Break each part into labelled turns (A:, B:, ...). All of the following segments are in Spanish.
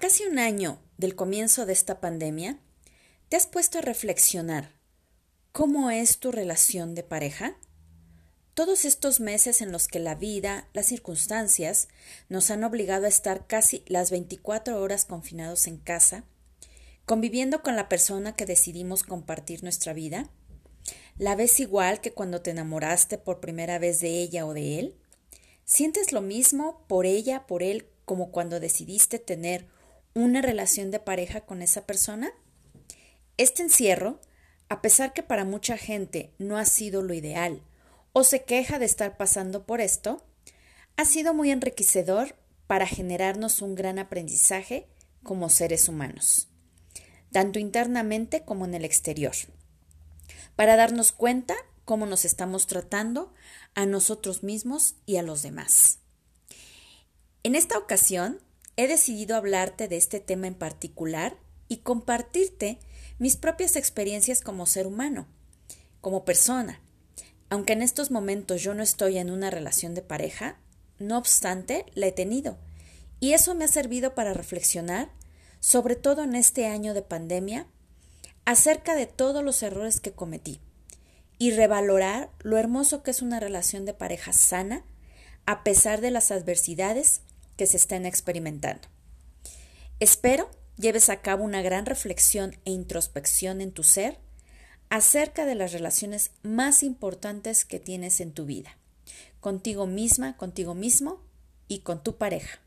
A: casi un año del comienzo de esta pandemia, ¿te has puesto a reflexionar cómo es tu relación de pareja? Todos estos meses en los que la vida, las circunstancias, nos han obligado a estar casi las 24 horas confinados en casa, conviviendo con la persona que decidimos compartir nuestra vida, ¿la ves igual que cuando te enamoraste por primera vez de ella o de él? ¿Sientes lo mismo por ella, por él, como cuando decidiste tener una relación de pareja con esa persona? Este encierro, a pesar que para mucha gente no ha sido lo ideal o se queja de estar pasando por esto, ha sido muy enriquecedor para generarnos un gran aprendizaje como seres humanos, tanto internamente como en el exterior, para darnos cuenta cómo nos estamos tratando a nosotros mismos y a los demás. En esta ocasión he decidido hablarte de este tema en particular y compartirte mis propias experiencias como ser humano, como persona. Aunque en estos momentos yo no estoy en una relación de pareja, no obstante, la he tenido. Y eso me ha servido para reflexionar, sobre todo en este año de pandemia, acerca de todos los errores que cometí y revalorar lo hermoso que es una relación de pareja sana a pesar de las adversidades que se estén experimentando. Espero lleves a cabo una gran reflexión e introspección en tu ser acerca de las relaciones más importantes que tienes en tu vida, contigo misma, contigo mismo y con tu pareja.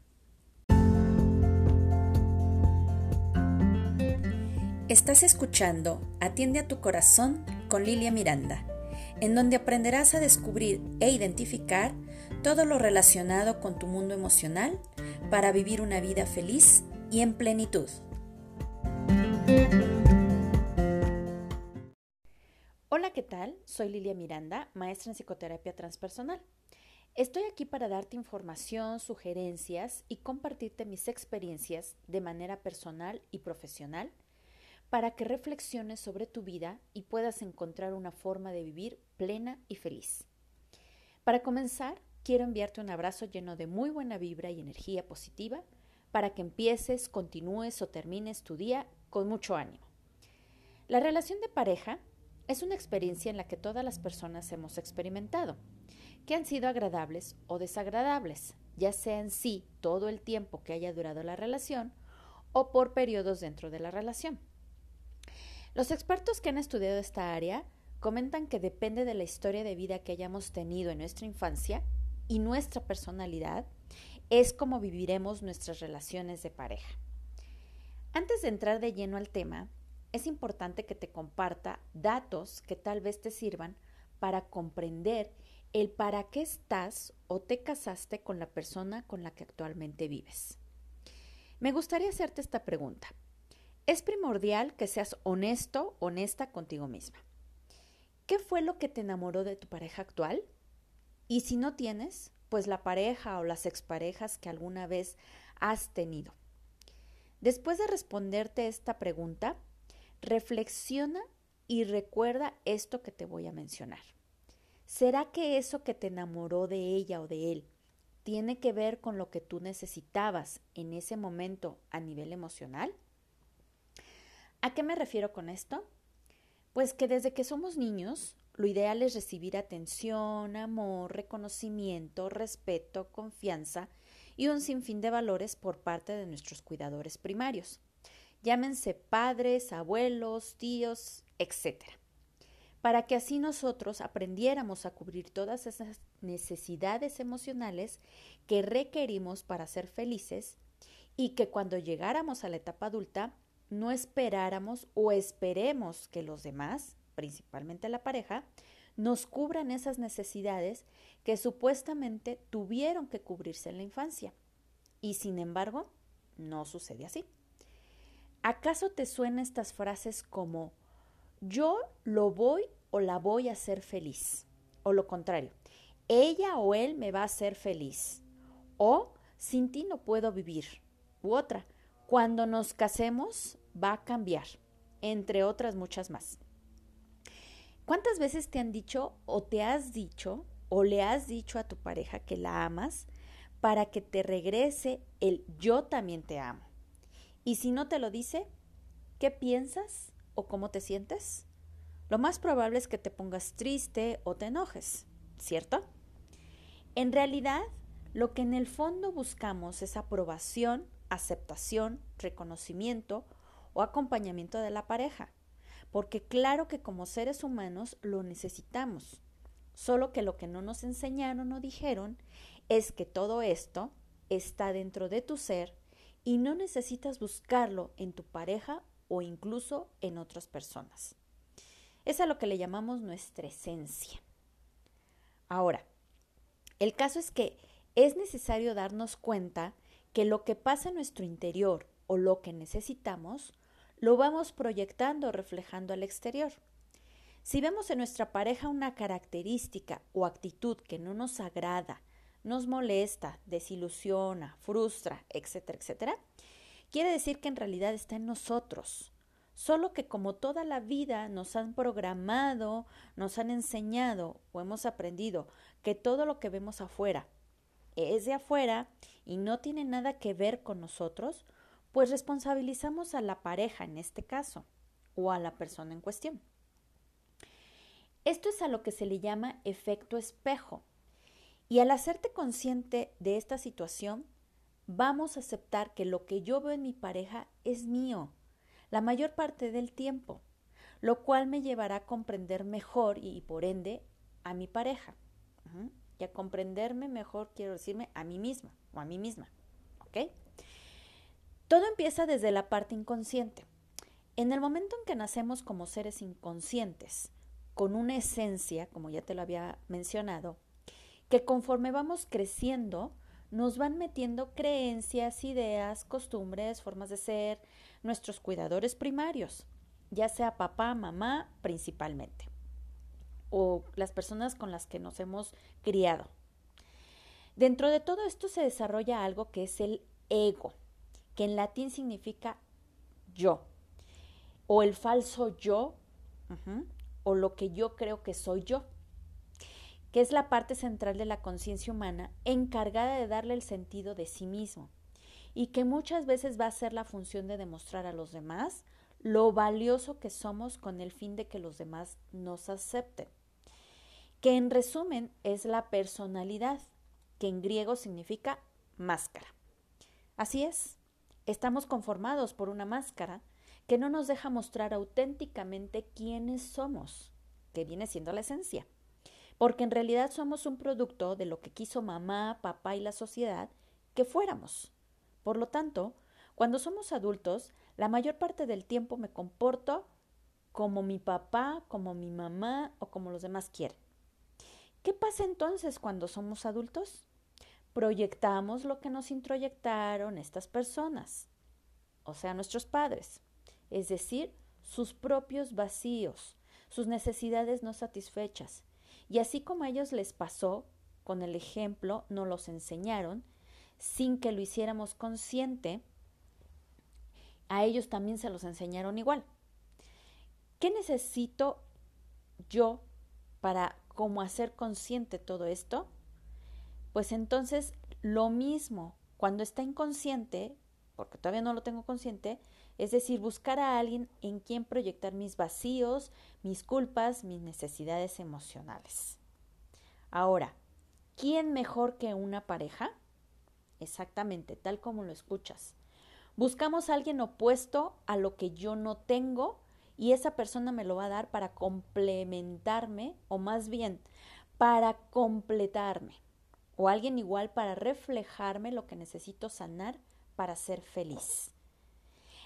A: Estás escuchando Atiende a tu corazón con Lilia Miranda, en donde aprenderás a descubrir e identificar todo lo relacionado con tu mundo emocional para vivir una vida feliz y en plenitud. Hola, ¿qué tal? Soy Lilia Miranda, maestra en psicoterapia transpersonal. Estoy aquí para darte información, sugerencias y compartirte mis experiencias de manera personal y profesional para que reflexiones sobre tu vida y puedas encontrar una forma de vivir plena y feliz. Para comenzar, quiero enviarte un abrazo lleno de muy buena vibra y energía positiva para que empieces, continúes o termines tu día con mucho ánimo. La relación de pareja es una experiencia en la que todas las personas hemos experimentado, que han sido agradables o desagradables, ya sea en sí todo el tiempo que haya durado la relación o por periodos dentro de la relación. Los expertos que han estudiado esta área comentan que depende de la historia de vida que hayamos tenido en nuestra infancia y nuestra personalidad, es como viviremos nuestras relaciones de pareja. Antes de entrar de lleno al tema, es importante que te comparta datos que tal vez te sirvan para comprender el para qué estás o te casaste con la persona con la que actualmente vives. Me gustaría hacerte esta pregunta. Es primordial que seas honesto, honesta contigo misma. ¿Qué fue lo que te enamoró de tu pareja actual? Y si no tienes, pues la pareja o las exparejas que alguna vez has tenido. Después de responderte esta pregunta, reflexiona y recuerda esto que te voy a mencionar. ¿Será que eso que te enamoró de ella o de él tiene que ver con lo que tú necesitabas en ese momento a nivel emocional? ¿A qué me refiero con esto? Pues que desde que somos niños, lo ideal es recibir atención, amor, reconocimiento, respeto, confianza y un sinfín de valores por parte de nuestros cuidadores primarios. Llámense padres, abuelos, tíos, etc. Para que así nosotros aprendiéramos a cubrir todas esas necesidades emocionales que requerimos para ser felices y que cuando llegáramos a la etapa adulta no esperáramos o esperemos que los demás, principalmente la pareja, nos cubran esas necesidades que supuestamente tuvieron que cubrirse en la infancia. Y sin embargo, no sucede así. ¿Acaso te suenan estas frases como yo lo voy o la voy a hacer feliz? O lo contrario, ella o él me va a hacer feliz. O sin ti no puedo vivir. U otra, cuando nos casemos va a cambiar, entre otras muchas más. ¿Cuántas veces te han dicho o te has dicho o le has dicho a tu pareja que la amas para que te regrese el yo también te amo? Y si no te lo dice, ¿qué piensas o cómo te sientes? Lo más probable es que te pongas triste o te enojes, ¿cierto? En realidad, lo que en el fondo buscamos es aprobación, aceptación, reconocimiento o acompañamiento de la pareja, porque claro que como seres humanos lo necesitamos, solo que lo que no nos enseñaron o dijeron es que todo esto está dentro de tu ser y no necesitas buscarlo en tu pareja o incluso en otras personas. Es a lo que le llamamos nuestra esencia. Ahora, el caso es que es necesario darnos cuenta que lo que pasa en nuestro interior o lo que necesitamos, lo vamos proyectando reflejando al exterior. Si vemos en nuestra pareja una característica o actitud que no nos agrada, nos molesta, desilusiona, frustra, etcétera, etcétera, quiere decir que en realidad está en nosotros. Solo que como toda la vida nos han programado, nos han enseñado o hemos aprendido que todo lo que vemos afuera es de afuera y no tiene nada que ver con nosotros, pues responsabilizamos a la pareja en este caso o a la persona en cuestión. Esto es a lo que se le llama efecto espejo. Y al hacerte consciente de esta situación, vamos a aceptar que lo que yo veo en mi pareja es mío, la mayor parte del tiempo, lo cual me llevará a comprender mejor y, por ende a mi pareja. Y a comprenderme mejor, quiero decirme, a mí misma o a mí misma. ¿Ok? Todo empieza desde la parte inconsciente. En el momento en que nacemos como seres inconscientes, con una esencia, como ya te lo había mencionado, que conforme vamos creciendo, nos van metiendo creencias, ideas, costumbres, formas de ser, nuestros cuidadores primarios, ya sea papá, mamá principalmente, o las personas con las que nos hemos criado. Dentro de todo esto se desarrolla algo que es el ego, que en latín significa yo, o el falso yo, o lo que yo creo que soy yo, que es la parte central de la conciencia humana encargada de darle el sentido de sí mismo y que muchas veces va a ser la función de demostrar a los demás lo valioso que somos con el fin de que los demás nos acepten, que en resumen es la personalidad, que en griego significa máscara. Así es, estamos conformados por una máscara que no nos deja mostrar auténticamente quiénes somos, que viene siendo la esencia, porque en realidad somos un producto de lo que quiso mamá, papá y la sociedad que fuéramos. Por lo tanto, cuando somos adultos, la mayor parte del tiempo me comporto como mi papá, como mi mamá o como los demás quieren. ¿Qué pasa entonces cuando somos adultos? Proyectamos lo que nos introyectaron estas personas, o sea, nuestros padres, es decir, sus propios vacíos, sus necesidades no satisfechas. Y así como a ellos les pasó, con el ejemplo, no los enseñaron, sin que lo hiciéramos consciente, a ellos también se los enseñaron igual. ¿Qué necesito yo para cómo hacer consciente todo esto? Pues entonces lo mismo, cuando está inconsciente, porque todavía no lo tengo consciente, es decir, buscar a alguien en quien proyectar mis vacíos, mis culpas, mis necesidades emocionales. Ahora, ¿quién mejor que una pareja? Exactamente, tal como lo escuchas. Buscamos a alguien opuesto a lo que yo no tengo y esa persona me lo va a dar para complementarme o más bien para completarme o alguien igual para reflejarme lo que necesito sanar para ser feliz.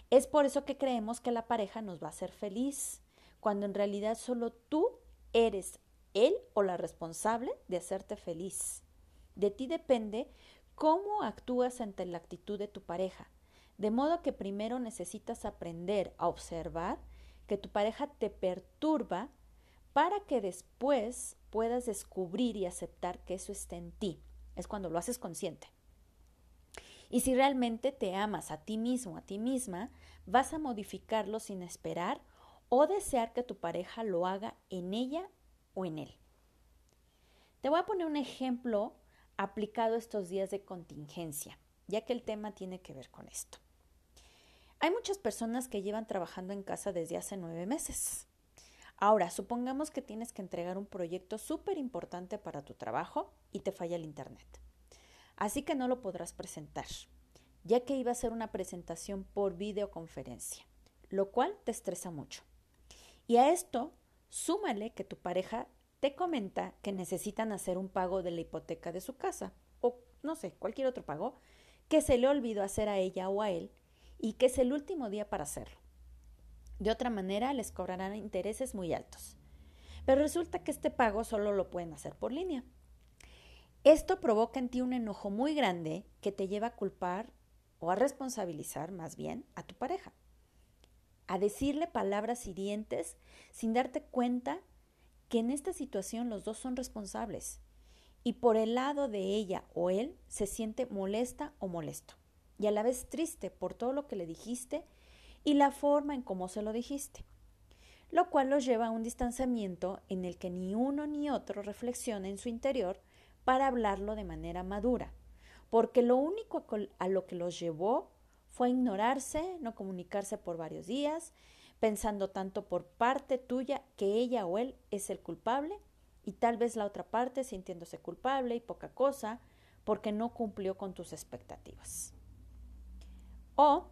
A: Es por eso que creemos que la pareja nos va a hacer feliz, cuando en realidad solo tú eres él o la responsable de hacerte feliz. De ti depende cómo actúas ante la actitud de tu pareja. De modo que primero necesitas aprender a observar que tu pareja te perturba para que después puedas descubrir y aceptar que eso está en ti. Es cuando lo haces consciente. Y si realmente te amas a ti mismo, a ti misma, vas a modificarlo sin esperar o desear que tu pareja lo haga en ella o en él. Te voy a poner un ejemplo aplicado estos días de contingencia, ya que el tema tiene que ver con esto. Hay muchas personas que llevan trabajando en casa desde hace nueve meses. Ahora, supongamos que tienes que entregar un proyecto súper importante para tu trabajo y te falla el Internet. Así que no lo podrás presentar, ya que iba a ser una presentación por videoconferencia, lo cual te estresa mucho. Y a esto, súmale que tu pareja te comenta que necesitan hacer un pago de la hipoteca de su casa o, no sé, cualquier otro pago, que se le olvidó hacer a ella o a él y que es el último día para hacerlo. De otra manera, les cobrarán intereses muy altos. Pero resulta que este pago solo lo pueden hacer por línea. Esto provoca en ti un enojo muy grande que te lleva a culpar o a responsabilizar más bien a tu pareja, a decirle palabras hirientes sin darte cuenta que en esta situación los dos son responsables y por el lado de ella o él se siente molesta o molesto y a la vez triste por todo lo que le dijiste y la forma en cómo se lo dijiste, lo cual los lleva a un distanciamiento en el que ni uno ni otro reflexiona en su interior para hablarlo de manera madura, porque lo único a lo que los llevó fue ignorarse, no comunicarse por varios días, pensando tanto por parte tuya que ella o él es el culpable y tal vez la otra parte sintiéndose culpable y poca cosa porque no cumplió con tus expectativas. O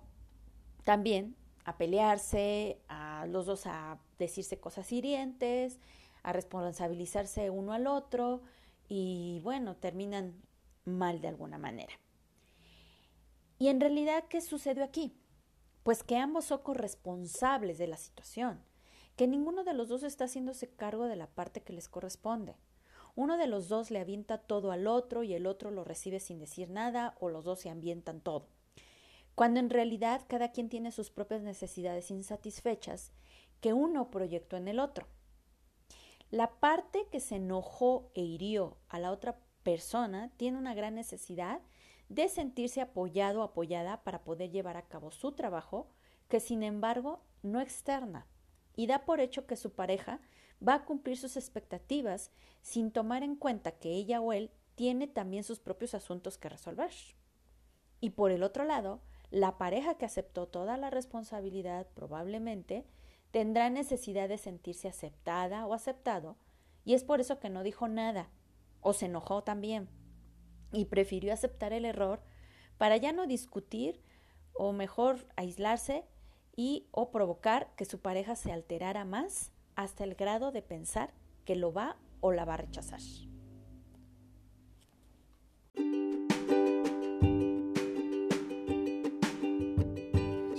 A: también a pelearse, a los dos a decirse cosas hirientes, a responsabilizarse uno al otro y bueno, terminan mal de alguna manera. Y en realidad, ¿qué sucedió aquí? Pues que ambos son corresponsables de la situación, que ninguno de los dos está haciéndose cargo de la parte que les corresponde. Uno de los dos le avienta todo al otro y el otro lo recibe sin decir nada o los dos se ambientan todo cuando en realidad cada quien tiene sus propias necesidades insatisfechas que uno proyectó en el otro. La parte que se enojó e hirió a la otra persona tiene una gran necesidad de sentirse apoyado o apoyada para poder llevar a cabo su trabajo, que sin embargo no externa, y da por hecho que su pareja va a cumplir sus expectativas sin tomar en cuenta que ella o él tiene también sus propios asuntos que resolver. Y por el otro lado, la pareja que aceptó toda la responsabilidad probablemente tendrá necesidad de sentirse aceptada o aceptado y es por eso que no dijo nada o se enojó también y prefirió aceptar el error para ya no discutir o mejor aislarse y o provocar que su pareja se alterara más hasta el grado de pensar que lo va o la va a rechazar.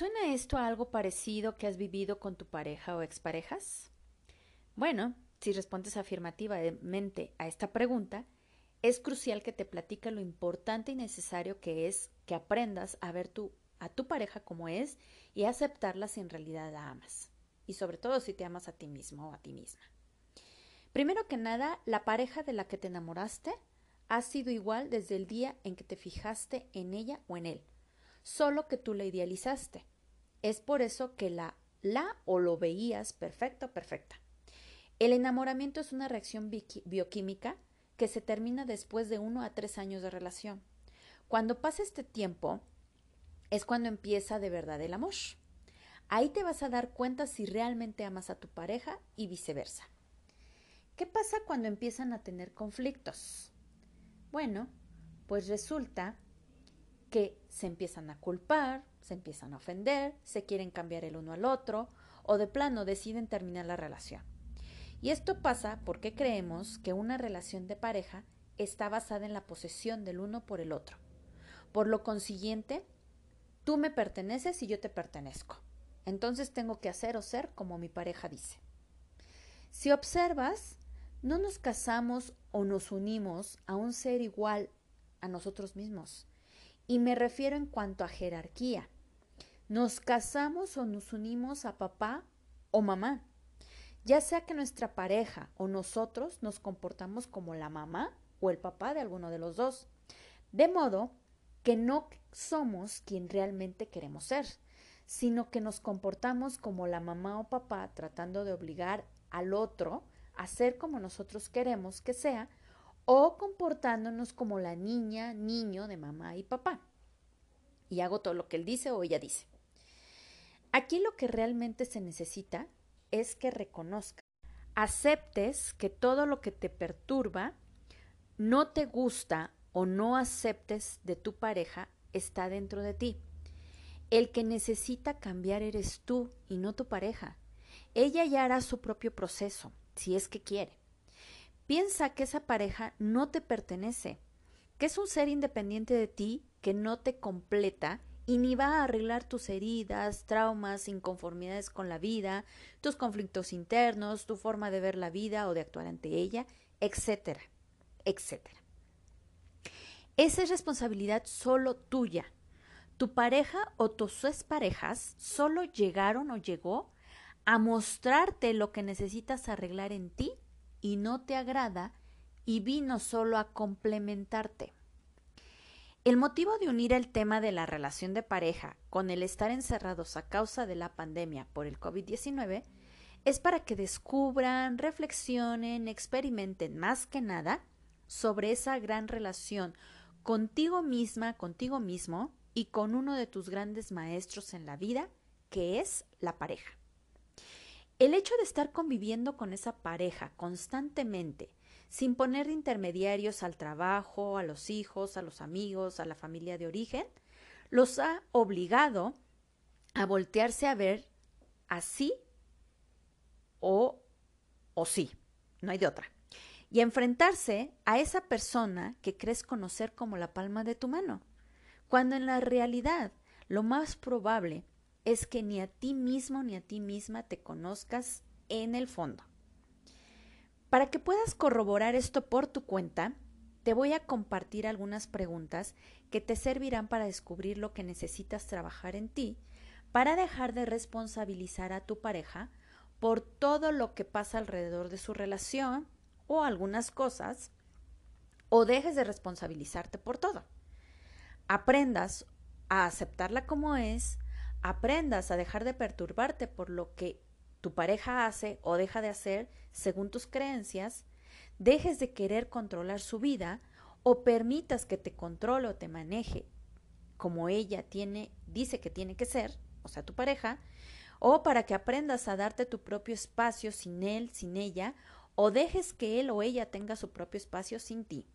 A: Suena esto a algo parecido que has vivido con tu pareja o exparejas? Bueno, si respondes afirmativamente a esta pregunta, es crucial que te platique lo importante y necesario que es que aprendas a ver tu, a tu pareja como es y aceptarla si en realidad la amas. Y sobre todo si te amas a ti mismo o a ti misma. Primero que nada, la pareja de la que te enamoraste ha sido igual desde el día en que te fijaste en ella o en él solo que tú la idealizaste. Es por eso que la la o lo veías perfecto, perfecta. El enamoramiento es una reacción bioquímica que se termina después de uno a tres años de relación. Cuando pasa este tiempo es cuando empieza de verdad el amor. Ahí te vas a dar cuenta si realmente amas a tu pareja y viceversa. ¿Qué pasa cuando empiezan a tener conflictos? Bueno, pues resulta que se empiezan a culpar, se empiezan a ofender, se quieren cambiar el uno al otro o de plano deciden terminar la relación. Y esto pasa porque creemos que una relación de pareja está basada en la posesión del uno por el otro. Por lo consiguiente, tú me perteneces y yo te pertenezco. Entonces tengo que hacer o ser como mi pareja dice. Si observas, no nos casamos o nos unimos a un ser igual a nosotros mismos Y me refiero en cuanto a jerarquía. Nos casamos o nos unimos a papá o mamá. Ya sea que nuestra pareja o nosotros nos comportamos como la mamá o el papá de alguno de los dos. De modo que no somos quien realmente queremos ser, sino que nos comportamos como la mamá o papá tratando de obligar al otro a ser como nosotros queremos que sea o comportándonos como la niña, niño de mamá y papá. Y hago todo lo que él dice o ella dice. Aquí lo que realmente se necesita es que reconozcas, aceptes que todo lo que te perturba, no te gusta o no aceptes de tu pareja está dentro de ti. El que necesita cambiar eres tú y no tu pareja. Ella ya hará su propio proceso, si es que quiere. Piensa que esa pareja no te pertenece, que es un ser independiente de ti que no te completa y ni va a arreglar tus heridas, traumas, inconformidades con la vida, tus conflictos internos, tu forma de ver la vida o de actuar ante ella, etcétera, etcétera. Esa es responsabilidad solo tuya. Tu pareja o tus exparejas solo llegaron o llegó a mostrarte lo que necesitas arreglar en ti y no te agrada y vino solo a complementarte. El motivo de unir el tema de la relación de pareja con el estar encerrados a causa de la pandemia por el COVID-19 es para que descubran, reflexionen, experimenten más que nada sobre esa gran relación contigo misma, contigo mismo y con uno de tus grandes maestros en la vida, que es la pareja. El hecho de estar conviviendo con esa pareja constantemente, sin poner intermediarios al trabajo, a los hijos, a los amigos, a la familia de origen, los ha obligado a voltearse a ver así o, o sí, no hay de otra, y enfrentarse a esa persona que crees conocer como la palma de tu mano, cuando en la realidad lo más probable es que ni a ti mismo ni a ti misma te conozcas en el fondo. Para que puedas corroborar esto por tu cuenta, te voy a compartir algunas preguntas que te servirán para descubrir lo que necesitas trabajar en ti para dejar de responsabilizar a tu pareja por todo lo que pasa alrededor de su relación o algunas cosas, o dejes de responsabilizarte por todo. Aprendas a aceptarla como es, aprendas a dejar de perturbarte por lo que tu pareja hace o deja de hacer según tus creencias, dejes de querer controlar su vida o permitas que te controle o te maneje como ella tiene, dice que tiene que ser, o sea, tu pareja, o para que aprendas a darte tu propio espacio sin él, sin ella, o dejes que él o ella tenga su propio espacio sin ti.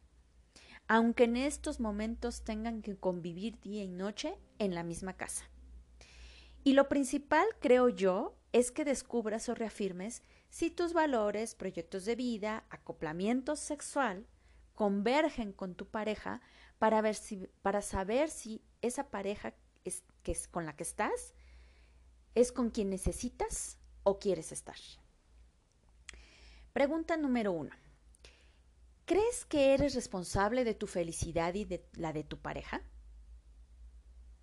A: Aunque en estos momentos tengan que convivir día y noche en la misma casa. Y lo principal, creo yo, es que descubras o reafirmes si tus valores, proyectos de vida, acoplamiento sexual convergen con tu pareja para, ver si, para saber si esa pareja es, que es con la que estás es con quien necesitas o quieres estar. Pregunta número uno. ¿Crees que eres responsable de tu felicidad y de la de tu pareja?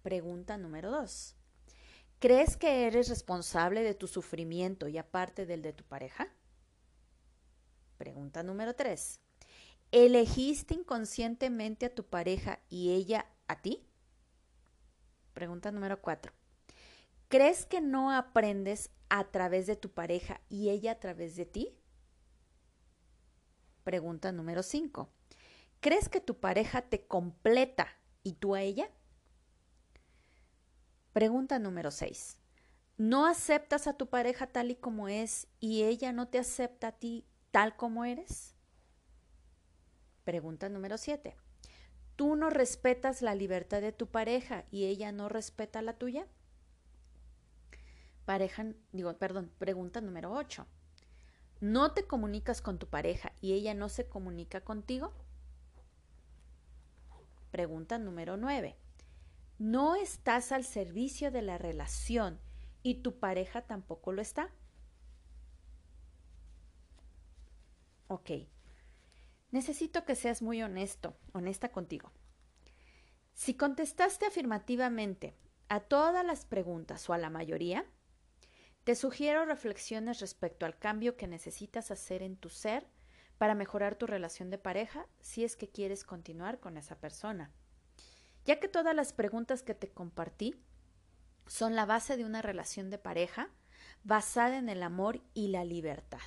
A: Pregunta número dos. ¿Crees que eres responsable de tu sufrimiento y aparte del de tu pareja? Pregunta número tres. ¿Elegiste inconscientemente a tu pareja y ella a ti? Pregunta número cuatro. ¿Crees que no aprendes a través de tu pareja y ella a través de ti? Pregunta número cinco. ¿Crees que tu pareja te completa y tú a ella? Pregunta número 6. ¿No aceptas a tu pareja tal y como es y ella no te acepta a ti tal como eres? Pregunta número 7. ¿Tú no respetas la libertad de tu pareja y ella no respeta la tuya? Pareja, digo, perdón, pregunta número 8. ¿No te comunicas con tu pareja y ella no se comunica contigo? Pregunta número 9 no estás al servicio de la relación y tu pareja tampoco lo está. Ok, necesito que seas muy honesto, honesta contigo. Si contestaste afirmativamente a todas las preguntas o a la mayoría, te sugiero reflexiones respecto al cambio que necesitas hacer en tu ser para mejorar tu relación de pareja si es que quieres continuar con esa persona. Ya que todas las preguntas que te compartí son la base de una relación de pareja basada en el amor y la libertad.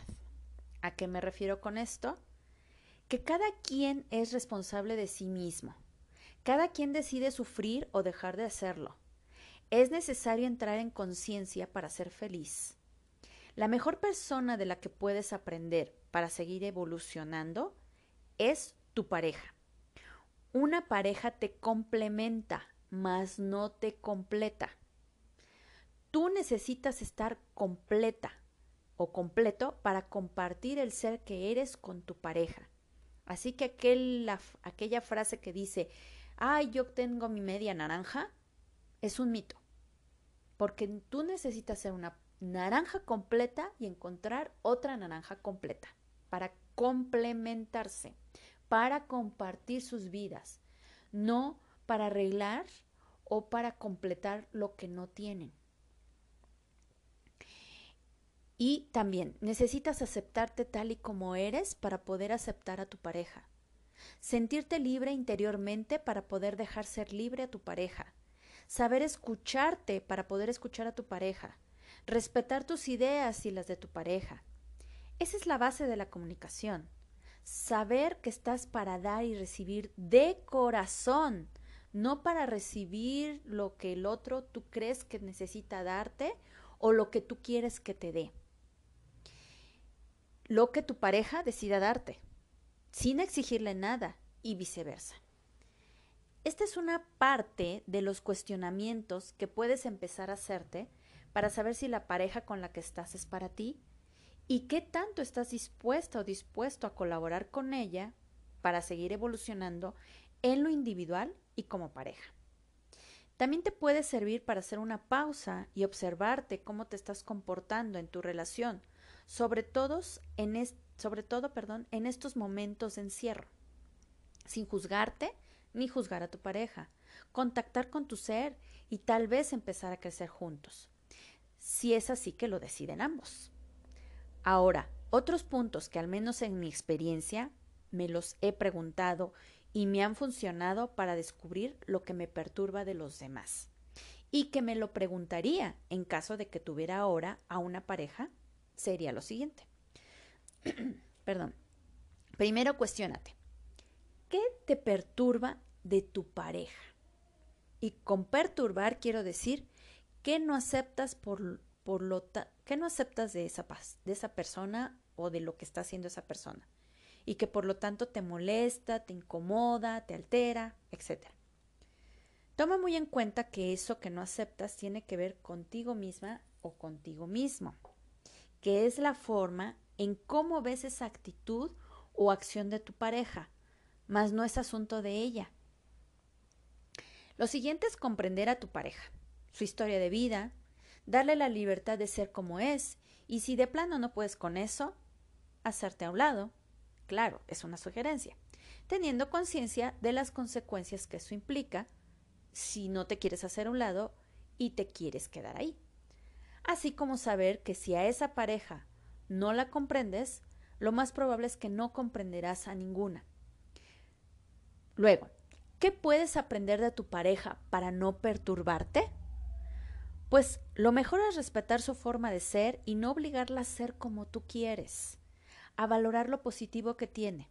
A: ¿A qué me refiero con esto? Que cada quien es responsable de sí mismo. Cada quien decide sufrir o dejar de hacerlo. Es necesario entrar en conciencia para ser feliz. La mejor persona de la que puedes aprender para seguir evolucionando es tu pareja. Una pareja te complementa, mas no te completa. Tú necesitas estar completa o completo para compartir el ser que eres con tu pareja. Así que aquel, aquella frase que dice, ay, yo tengo mi media naranja, es un mito. Porque tú necesitas ser una naranja completa y encontrar otra naranja completa para complementarse, para compartir sus vidas, no para arreglar o para completar lo que no tienen. Y también necesitas aceptarte tal y como eres para poder aceptar a tu pareja. Sentirte libre interiormente para poder dejar ser libre a tu pareja. Saber escucharte para poder escuchar a tu pareja. Respetar tus ideas y las de tu pareja. Esa es la base de la comunicación. Saber que estás para dar y recibir de corazón, no para recibir lo que el otro tú crees que necesita darte o lo que tú quieres que te dé lo que tu pareja decida darte, sin exigirle nada y viceversa. Esta es una parte de los cuestionamientos que puedes empezar a hacerte para saber si la pareja con la que estás es para ti y qué tanto estás dispuesta o dispuesto a colaborar con ella para seguir evolucionando en lo individual y como pareja. También te puede servir para hacer una pausa y observarte cómo te estás comportando en tu relación sobre, en todo perdón, en estos momentos de encierro, sin juzgarte ni juzgar a tu pareja, contactar con tu ser y tal vez empezar a crecer juntos, si es así que lo deciden ambos. Ahora, otros puntos que al menos en mi experiencia me los he preguntado y me han funcionado para descubrir lo que me perturba de los demás y que me lo preguntaría en caso de que tuviera ahora a una pareja sería lo siguiente. Perdón. Primero cuestionate. ¿Qué te perturba de tu pareja? Y con perturbar quiero decir que no aceptas por, por lo que no aceptas de esa paz, de esa persona o de lo que está haciendo esa persona. Y que por lo tanto te molesta, te incomoda, te altera, etc. Toma muy en cuenta que eso que no aceptas tiene que ver contigo misma o contigo mismo que es la forma en cómo ves esa actitud o acción de tu pareja, mas no es asunto de ella. Lo siguiente es comprender a tu pareja, su historia de vida, darle la libertad de ser como es, y si de plano no puedes con eso, hacerte a un lado. Claro, es una sugerencia, teniendo conciencia de las consecuencias que eso implica si no te quieres hacer a un lado y te quieres quedar ahí así como saber que si a esa pareja no la comprendes, lo más probable es que no comprenderás a ninguna. Luego, ¿qué puedes aprender de tu pareja para no perturbarte? Pues lo mejor es respetar su forma de ser y no obligarla a ser como tú quieres, a valorar lo positivo que tiene.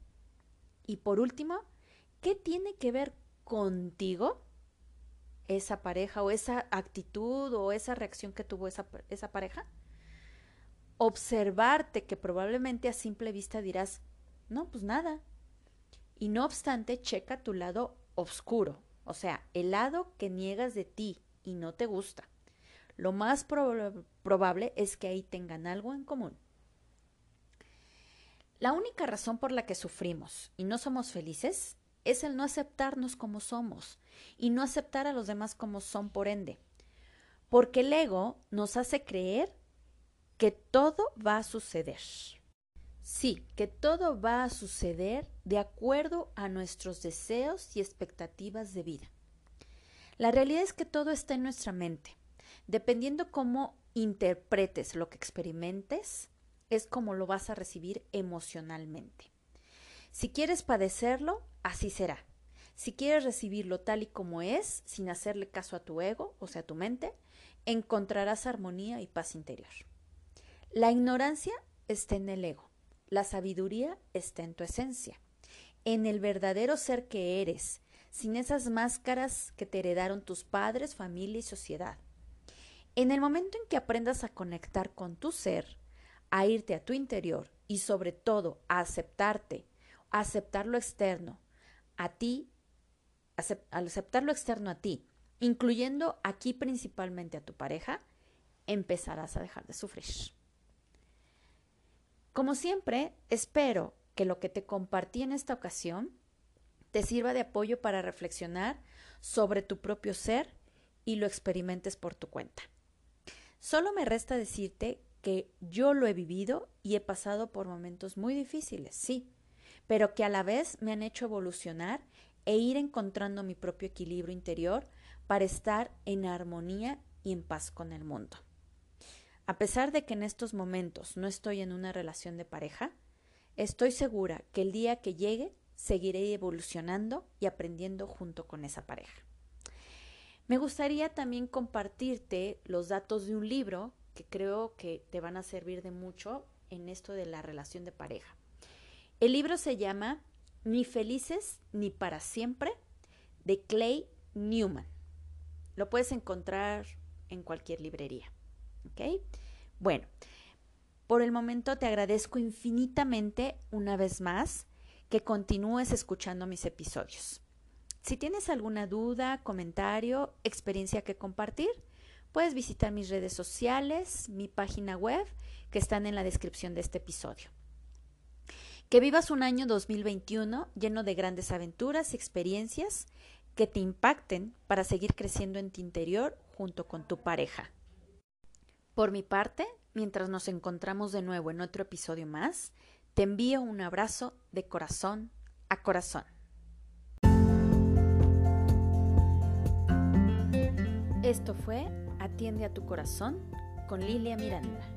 A: Y por último, ¿qué tiene que ver contigo esa pareja o esa actitud o esa reacción que tuvo esa, pareja? Observarte que probablemente a simple vista dirás, no, pues nada. Y no obstante, checa tu lado oscuro, o sea, el lado que niegas de ti y no te gusta. Lo más probable es que ahí tengan algo en común. La única razón por la que sufrimos y no somos felices es el no aceptarnos como somos y no aceptar a los demás como son por ende. Porque el ego nos hace creer que todo va a suceder. Sí, que todo va a suceder de acuerdo a nuestros deseos y expectativas de vida. La realidad es que todo está en nuestra mente. Dependiendo cómo interpretes lo que experimentes, es como lo vas a recibir emocionalmente. Si quieres padecerlo, así será. Si quieres recibirlo tal y como es, sin hacerle caso a tu ego, o sea, a tu mente, encontrarás armonía y paz interior. La ignorancia está en el ego, la sabiduría está en tu esencia, en el verdadero ser que eres, sin esas máscaras que te heredaron tus padres, familia y sociedad. En el momento en que aprendas a conectar con tu ser, a irte a tu interior y sobre todo a aceptarte, a aceptar lo externo, a ti, al aceptar lo externo a ti, incluyendo aquí principalmente a tu pareja, empezarás a dejar de sufrir. Como siempre, espero que lo que te compartí en esta ocasión te sirva de apoyo para reflexionar sobre tu propio ser y lo experimentes por tu cuenta. Solo me resta decirte que yo lo he vivido y he pasado por momentos muy difíciles, sí, pero que a la vez me han hecho evolucionar e ir encontrando mi propio equilibrio interior para estar en armonía y en paz con el mundo. A pesar de que en estos momentos no estoy en una relación de pareja, estoy segura que el día que llegue seguiré evolucionando y aprendiendo junto con esa pareja. Me gustaría también compartirte los datos de un libro que creo que te van a servir de mucho en esto de la relación de pareja. El libro se llama Ni felices ni para siempre de Clay Newman. Lo puedes encontrar en cualquier librería. ¿Ok? Bueno, por el momento te agradezco infinitamente una vez más que continúes escuchando mis episodios. Si tienes alguna duda, comentario, experiencia que compartir, puedes visitar mis redes sociales, mi página web, que están en la descripción de este episodio. Que vivas un año 2021 lleno de grandes aventuras y experiencias que te impacten para seguir creciendo en tu interior junto con tu pareja. Por mi parte, mientras nos encontramos de nuevo en otro episodio más, te envío un abrazo de corazón a corazón. Esto fue Atiende a tu corazón con Lilia Miranda.